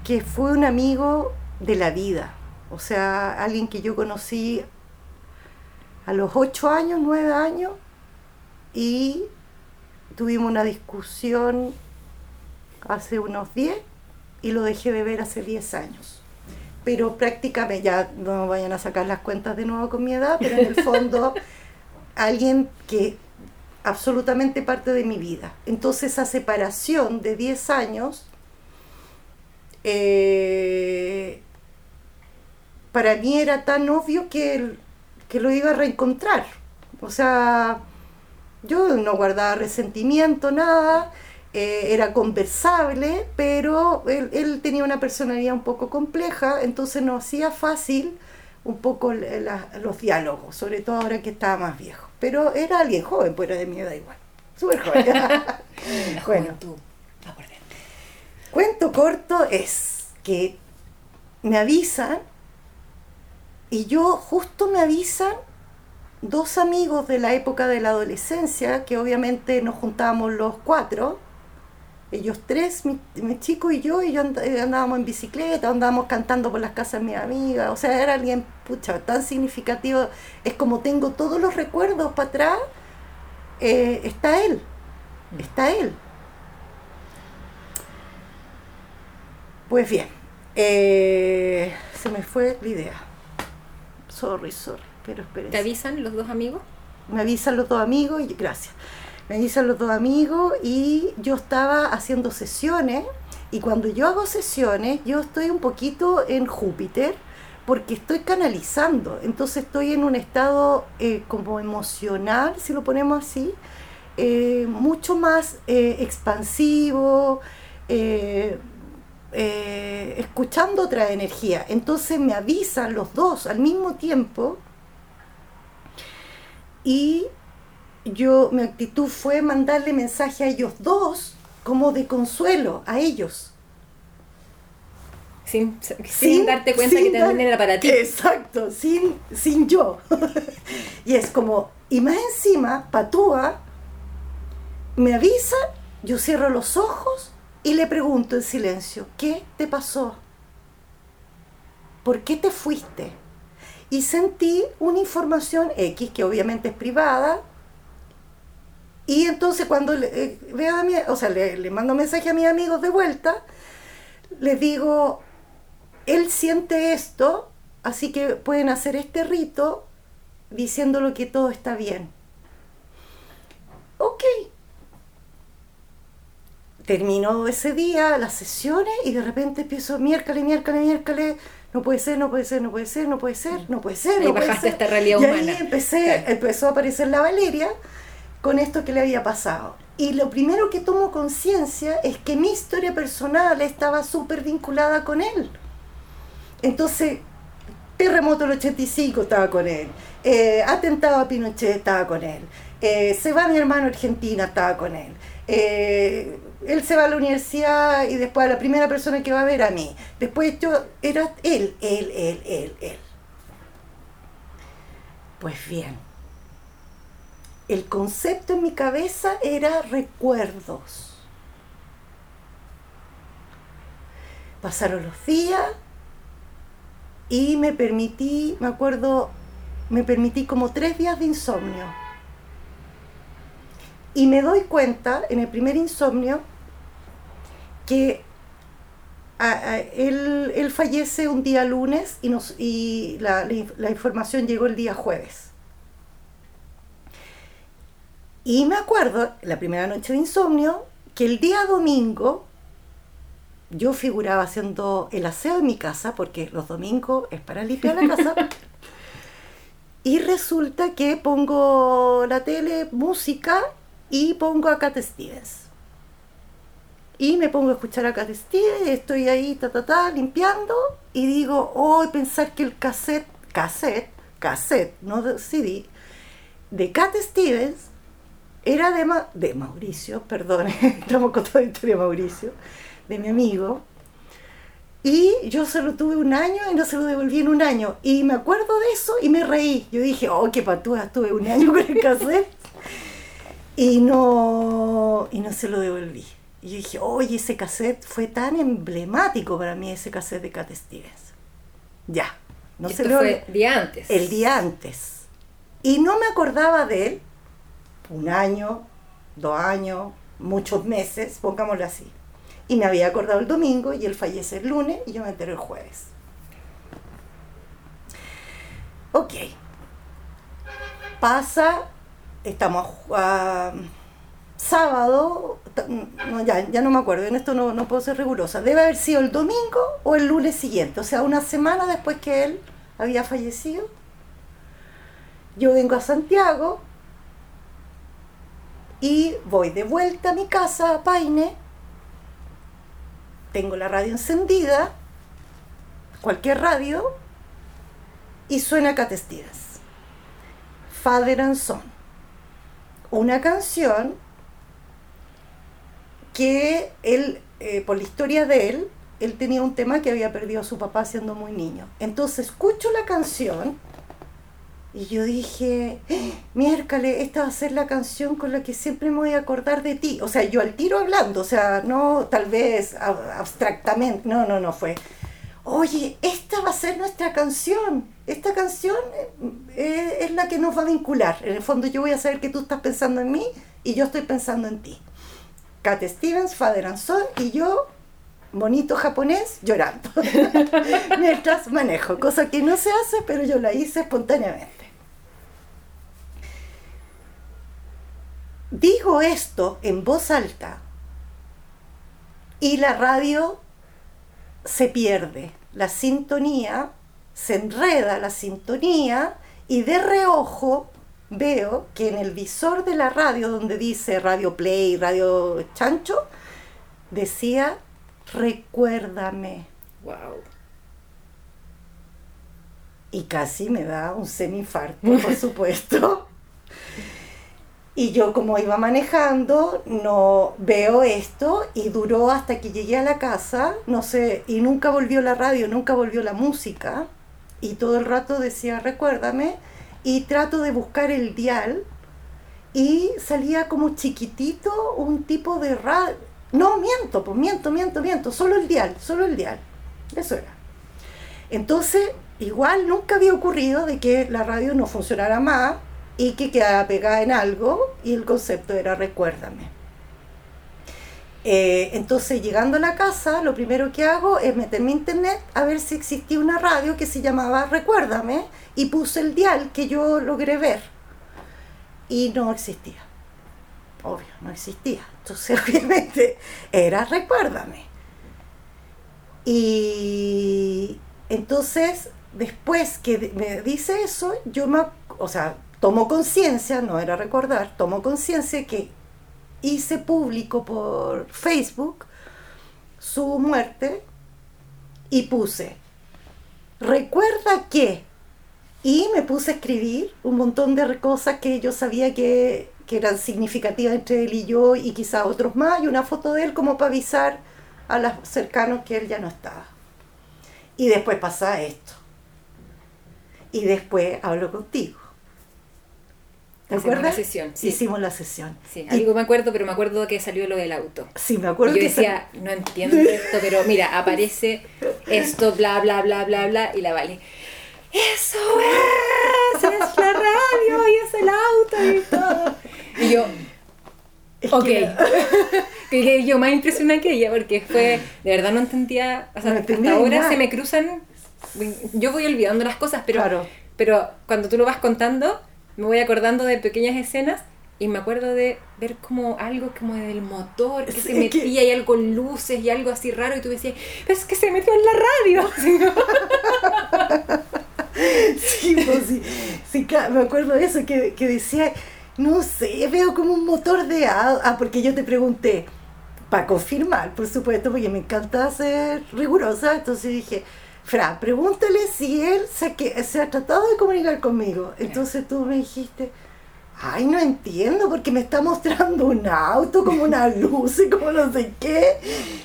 que fue un amigo de la vida. O sea, alguien que yo conocí a los ocho años, nueve años, y tuvimos una discusión hace unos 10 y lo dejé de ver hace 10 años. Pero prácticamente, ya no vayan a sacar las cuentas de nuevo con mi edad, pero en el fondo, [laughs] alguien que absolutamente parte de mi vida. Entonces esa separación de 10 años, eh, para mí era tan obvio que, que lo iba a reencontrar. O sea, yo no guardaba resentimiento, nada, eh, era conversable, pero él, él tenía una personalidad un poco compleja, entonces no hacía fácil un poco la- los diálogos, sobre todo ahora que estaba más viejo. Pero era alguien joven, pues era de mi edad igual, súper joven. [laughs] [laughs] Bueno, dentro. Cuento corto es que me avisan y yo justo me avisan dos amigos de la época de la adolescencia, que obviamente nos juntábamos los cuatro, ellos tres, mi, mi chico y yo, y yo and- eh, andábamos en bicicleta, andábamos cantando por las casas de mis amigas, o sea, era alguien, pucha, tan significativo, es como tengo todos los recuerdos para atrás, eh, está él, está él. Pues bien, Eh, se me fue la idea. Sorry, sorry, pero espérense. ¿Te avisan los dos amigos? Me avisan los dos amigos y gracias. Me avisan los dos amigos y yo estaba haciendo sesiones y cuando yo hago sesiones yo estoy un poquito en Júpiter porque estoy canalizando, entonces estoy en un estado eh, como emocional, si lo ponemos así, eh, mucho más eh, expansivo, escuchando otra energía. Entonces me avisan los dos al mismo tiempo y yo, mi actitud fue mandarle mensaje a ellos dos como de consuelo a ellos. Sin, sin, darte cuenta que también era para ti. Exacto, sin, sin yo. [laughs] y es como, y más encima, Patúa me avisa, yo cierro los ojos y le pregunto en silencio, ¿qué te pasó? ¿Por qué te fuiste? Y sentí una información X, que obviamente es privada, y entonces cuando le, eh, veo a mi, o sea, le, le mando mensaje a mis amigos de vuelta, les digo, él siente esto, así que pueden hacer este rito diciéndolo que todo está bien. Ok. Terminó ese día las sesiones y de repente empiezo miércoles, miércoles, miércoles. No puede ser, no puede ser, no puede ser, no puede ser, no puede ser. No bajaste esta realidad y humana. ahí empecé, empezó a aparecer la Valeria con esto que le había pasado. Y lo primero que tomo conciencia es que mi historia personal estaba súper vinculada con él. Entonces, terremoto del 85 estaba con él, eh, atentado a Pinochet estaba con él, eh, se va mi hermano Argentina estaba con él. Eh, él se va a la universidad y después a la primera persona que va a ver a mí. Después yo era él, él, él, él, él. Pues bien, el concepto en mi cabeza era recuerdos. Pasaron los días y me permití, me acuerdo, me permití como tres días de insomnio. Y me doy cuenta en el primer insomnio que él, fallece un día lunes y, nos, y la información llegó el día jueves. Y me acuerdo, la primera noche de insomnio, que el día domingo yo figuraba haciendo el aseo en mi casa, porque los domingos es para limpiar la casa. [laughs] y resulta que pongo la tele, música, y pongo a Cat Stevens. Y me pongo a escuchar a Cat Stevens, estoy ahí, ta, ta, ta, limpiando, y digo, oh, pensar que el cassette, cassette, cassette, no CD, de Cat Stevens era de, de Mauricio, perdón, [laughs] estamos con toda la historia de Mauricio, de mi amigo. Y yo se lo tuve un año y no se lo devolví en un año. Y me acuerdo de eso y me reí. Yo dije, oh, qué patúa, tuve un año con el cassette. y no, y no se lo devolví. Y yo dije, oye, ese cassette fue tan emblemático para mí, ese cassette de Cat Stevens. Ya. No se lo fue día antes. El día antes. Y no me acordaba de él un año, dos años, muchos meses, pongámoslo así. Y me había acordado el domingo y él fallece el lunes y yo me entero el jueves. Ok. Pasa, estamos a sábado, ya, ya, no me acuerdo, en esto no, no puedo ser rigurosa. Debe haber sido el domingo o el lunes siguiente, o sea, una semana después que él había fallecido. Yo vengo a Santiago, y voy de vuelta a mi casa, a Paine, tengo la radio encendida, cualquier radio, y suena Cat Stevens. Father and Son. Una canción que él, eh, por la historia de él, él tenía un tema que había perdido a su papá siendo muy niño. Entonces escucho la canción y yo dije, miércoles, esta va a ser la canción con la que siempre me voy a acordar de ti. O sea, yo al tiro hablando, o sea, no tal vez abstractamente, no, no, no fue. Oye, esta va a ser nuestra canción. Esta canción eh, es la que nos va a vincular. En el fondo yo voy a saber que tú estás pensando en mí y yo estoy pensando en ti. Cat Stevens, Father and Son y yo monito japonés llorando [laughs] mientras manejo, cosa que no se hace, pero yo la hice espontáneamente. Digo esto en voz alta y la radio se pierde, la sintonía, se enreda la sintonía y de reojo veo que en el visor de la radio donde dice Radio Play, Radio Chancho, decía recuérdame. Wow. Y casi me da un semifarto, por [laughs] supuesto. Y yo como iba manejando, no veo esto y duró hasta que llegué a la casa, no sé, y nunca volvió la radio, nunca volvió la música. Y todo el rato decía, recuérdame, y trato de buscar el dial y salía como chiquitito un tipo de radio. No, miento, pues miento, miento, miento, solo el dial, solo el dial. Eso era. Entonces, igual nunca había ocurrido de que la radio no funcionara más y que quedara pegada en algo y el concepto era recuérdame. Eh, entonces, llegando a la casa, lo primero que hago es meterme a internet a ver si existía una radio que se llamaba Recuérdame y puse el dial que yo logré ver y no existía. Obvio, no existía. Entonces, [laughs] obviamente, era Recuérdame. Y entonces, después que me dice eso, yo me, o sea, tomo conciencia, no era recordar, tomo conciencia que hice público por Facebook su muerte y puse, recuerda que, y me puse a escribir un montón de cosas que yo sabía que, que eran significativas entre él y yo y quizás otros más, y una foto de él como para avisar a los cercanos que él ya no estaba. Y después pasa esto. Y después hablo contigo. ¿Te Hicimos acuerdas? la sesión, sí. Hicimos la sesión. Sí, Y- algo me acuerdo, pero me acuerdo que salió lo del auto. sí, me Y acuerdo yo que decía, no entiendo esto, pero mira, aparece esto, bla, bla, bla, bla, bla, y la vale. ¡Eso es! ¡Es la radio y es el auto y todo! Y yo, Es ok. [laughs] que- yo más impresionada que ella, porque fue, de verdad no entendía, o sea, No hasta entendía ahora nada. se me cruzan, yo voy olvidando las cosas, pero, Claro. pero cuando tú lo vas contando, me voy acordando de pequeñas escenas y me acuerdo de ver como algo como del motor que Sí, se que- metía y algo con luces y algo así raro y tú decías, pero es que se metió en la radio. [laughs] [laughs] Sí, pues sí, sí, claro, me acuerdo de eso que, que decía, no sé, veo como un motor de. Ah, porque yo te pregunté, para confirmar, por supuesto, porque me encanta ser rigurosa, entonces dije, Fra, pregúntale si él se, que, se ha tratado de comunicar conmigo. Entonces tú me dijiste, ay, no entiendo, porque me está mostrando un auto, como una [laughs] luz y como no sé qué,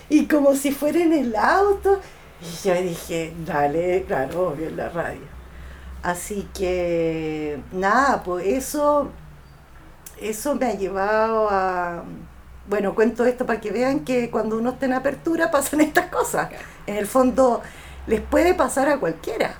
y como si fuera en el auto. Y yo dije, dale, claro, obvio, en la radio. Así que, nada, pues eso, eso me ha llevado a... Bueno, cuento esto para que vean que cuando uno está en apertura pasan estas cosas. En el fondo, les puede pasar a cualquiera.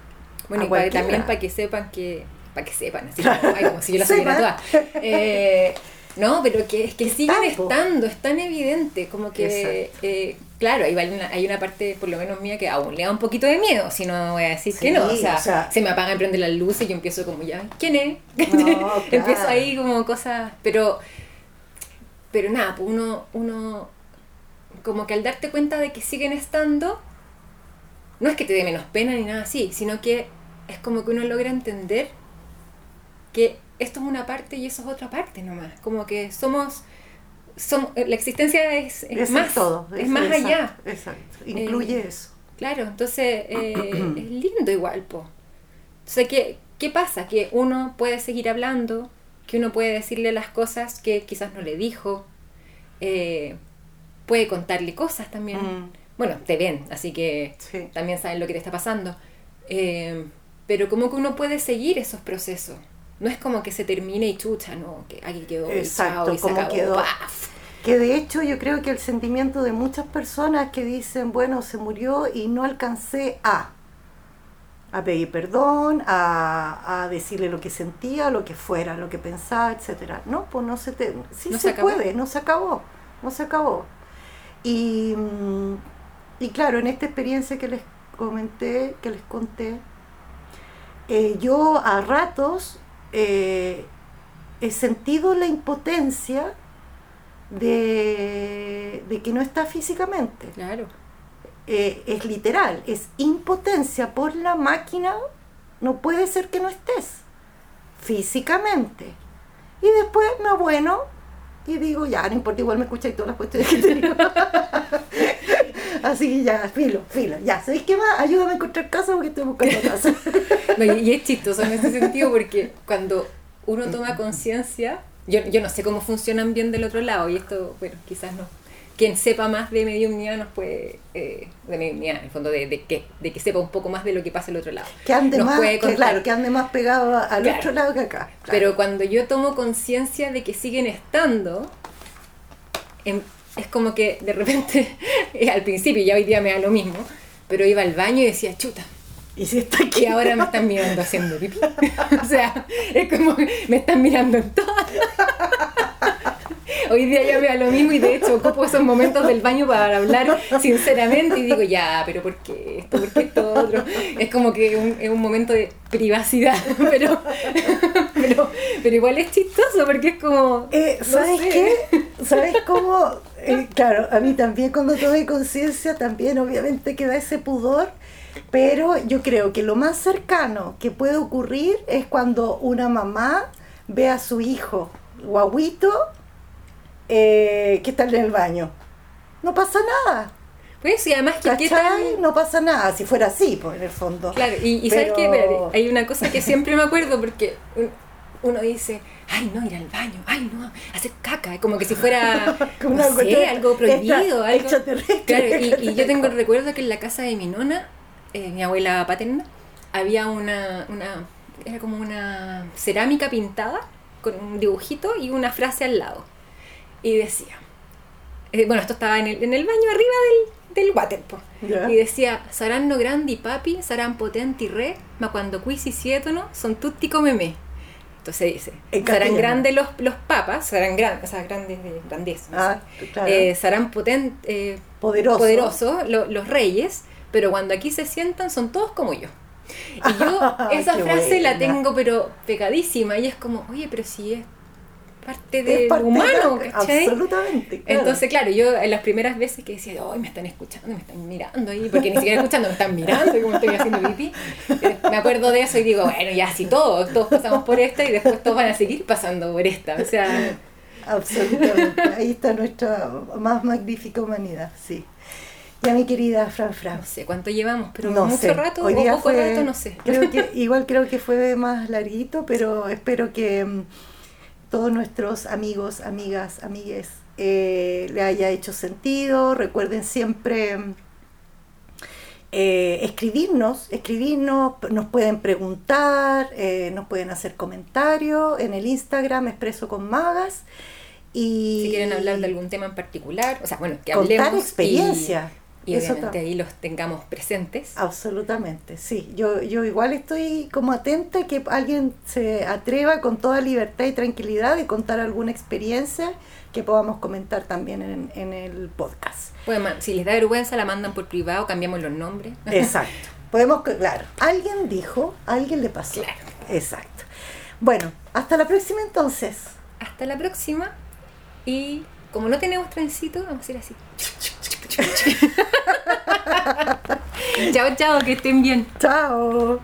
Bueno, A y cualquiera. también para que sepan que, para que sepan, así como, [laughs] ay, como si yo la supiera Sepan. toda. Eh, no, pero que es que siguen estando, es tan evidente, como que, eh, claro, hay una, hay una parte, por lo menos mía, que aún le da un poquito de miedo, si no voy a decir Sí, que no, o sea, o sea- se me apagan y prenden las luces y yo empiezo como ya, ¿quién es? No, [laughs] empiezo ahí como cosas, pero, pero nada, pues uno, uno, como que al darte cuenta de que siguen estando, no es que te dé menos pena ni nada así, sino que es como que uno logra entender que esto es una parte y eso es otra parte nomás. Como que somos, somos la existencia es, es Es más, todo. es más exacto, allá. Exacto. Incluye Eh, eso. Claro, entonces eh, [clears throat] es lindo igual, po. Entonces, ¿qué, ¿qué pasa? Que uno puede seguir hablando, que uno puede decirle las cosas que quizás no le dijo, eh, puede contarle cosas también. Mm, Bueno, te ven, así que sí. también saben lo que te está pasando. Eh, pero como que uno puede seguir esos procesos. No es como que se termine y chucha, no, que aquí quedó, y Exacto, chao, y se acabó, quedó. paf. Que de hecho yo creo que el sentimiento de muchas personas que dicen, bueno, se murió y no alcancé a, a pedir perdón, a, a decirle lo que sentía, lo que fuera, lo que pensaba, etcétera. No, pues no se te, sí No se, se puede, no se acabó, no se acabó. Y, mm, y claro, en esta experiencia que les comenté, que les conté, eh, yo a ratos eh, he sentido la impotencia de, de que no está físicamente. Claro. Eh, es literal, es impotencia por la máquina, no puede ser que no estés físicamente. Y después me bueno y digo, ya, no importa, igual me escucháis todas las cuestiones que tengo. [laughs] Así que ya, filo, filo, ya, ¿sabéis qué más? Ayúdame a encontrar casa porque estoy buscando [laughs] casa. No, y es chistoso en ese sentido porque cuando uno toma conciencia, yo, yo no sé cómo funcionan bien del otro lado y esto, bueno, quizás no. Quien sepa más de mediunidad nos puede, eh, de mediunidad, en el fondo, de, de, que, de que sepa un poco más de lo que pasa al otro lado. que ande Nos más, puede que, claro, que ande más pegado al Claro. otro lado que acá. claro. Pero cuando yo tomo conciencia de que siguen estando, em- es como que de repente, [laughs] al principio ya hoy día me da lo mismo, pero iba al baño y decía, chuta, y si está aquí, y ahora me están mirando haciendo pipí. [laughs] o sea, es como que me están mirando en todas. Hoy día ya da lo mismo y de hecho ocupo esos momentos del baño para hablar sinceramente y digo, ya, pero ¿por qué esto? ¿Por qué esto otro? Es como que un- es un momento de privacidad, [laughs] pero, pero, pero igual es chistoso porque es como... Eh, no ¿Sabes sé. qué? [laughs] ¿Sabes cómo? Eh, claro, a mí también cuando tomé conciencia, también obviamente queda ese pudor, pero yo creo que lo más cercano que puede ocurrir es cuando una mamá ve a su hijo guaguito eh, que está en el baño. No pasa nada. Pues y además que qué tan... No pasa nada, si fuera así, pues en el fondo. Claro, y, y sabes Pero- Espérate, hay una cosa que siempre me acuerdo porque un- uno dice, ay no, ir al baño, ay no, hacer caca, como que si fuera, [laughs] Como no una sé, algo prohibido, algo... Claro, y, y yo tengo el recuerdo que en la casa de mi nona, eh, mi abuela paterna, había una, una, era como una cerámica pintada con un dibujito y una frase al lado. Y decía, eh, bueno, esto estaba en el, en el baño arriba del, del water, po. Ya. Y decía, saranno grandi papi, saran potenti re, ma cuando quisi sietono, son tutti come me. Entonces dice, En serán grandes los, los papas, serán grandes, o sea, grandes de grandeza, no Ah, claro. Eh, serán eh, Poderoso. poderosos lo- los reyes, pero cuando aquí se sientan son todos como yo. Y yo [laughs] esa frase la buena. tengo pero pegadísima y es como, oye, pero si es parte del de- humano, ¿cachai? Absolutamente. claro. Entonces, claro, yo en las primeras veces que decía, ay, me están escuchando, me están mirando ahí, porque ni siquiera escuchando, me están mirando como estoy haciendo pipí. eh, Me acuerdo de eso y digo, bueno, ya si todos, todos pasamos por esta y después todos van a seguir pasando por esta. O sea, Absolutamente. Ahí está nuestra más magnífica humanidad, sí. Ya mi querida Fran Fran. no sé cuánto llevamos, pero no mucho sé. rato Hoy o poco fue- rato, no sé. Creo que, igual creo que fue más larguito, pero espero que mm, todos nuestros amigos, amigas, amigues eh, le haya hecho sentido. Recuerden siempre eh, escribirnos, escribirnos, nos pueden preguntar, eh, nos pueden hacer comentarios en el Instagram Expreso con Magas. Y Si quieren hablar de algún tema en particular, o sea, bueno, que Contar hablemos y- experiencia. y, Eso obviamente ahí los tengamos presentes. Absolutamente, sí. Yo, yo igual estoy como atenta a que alguien se atreva con toda libertad y tranquilidad de contar alguna experiencia que podamos comentar también en, en el podcast. Man- si les da vergüenza, la mandan por privado, cambiamos los nombres. [laughs] Exacto. Podemos, claro, alguien dijo, alguien le pasó. Claro. Exacto. Bueno, hasta la próxima entonces. Hasta la próxima. Y como no tenemos trencito, vamos a ir así. [laughs] chao, chao, que estén bien. Chao.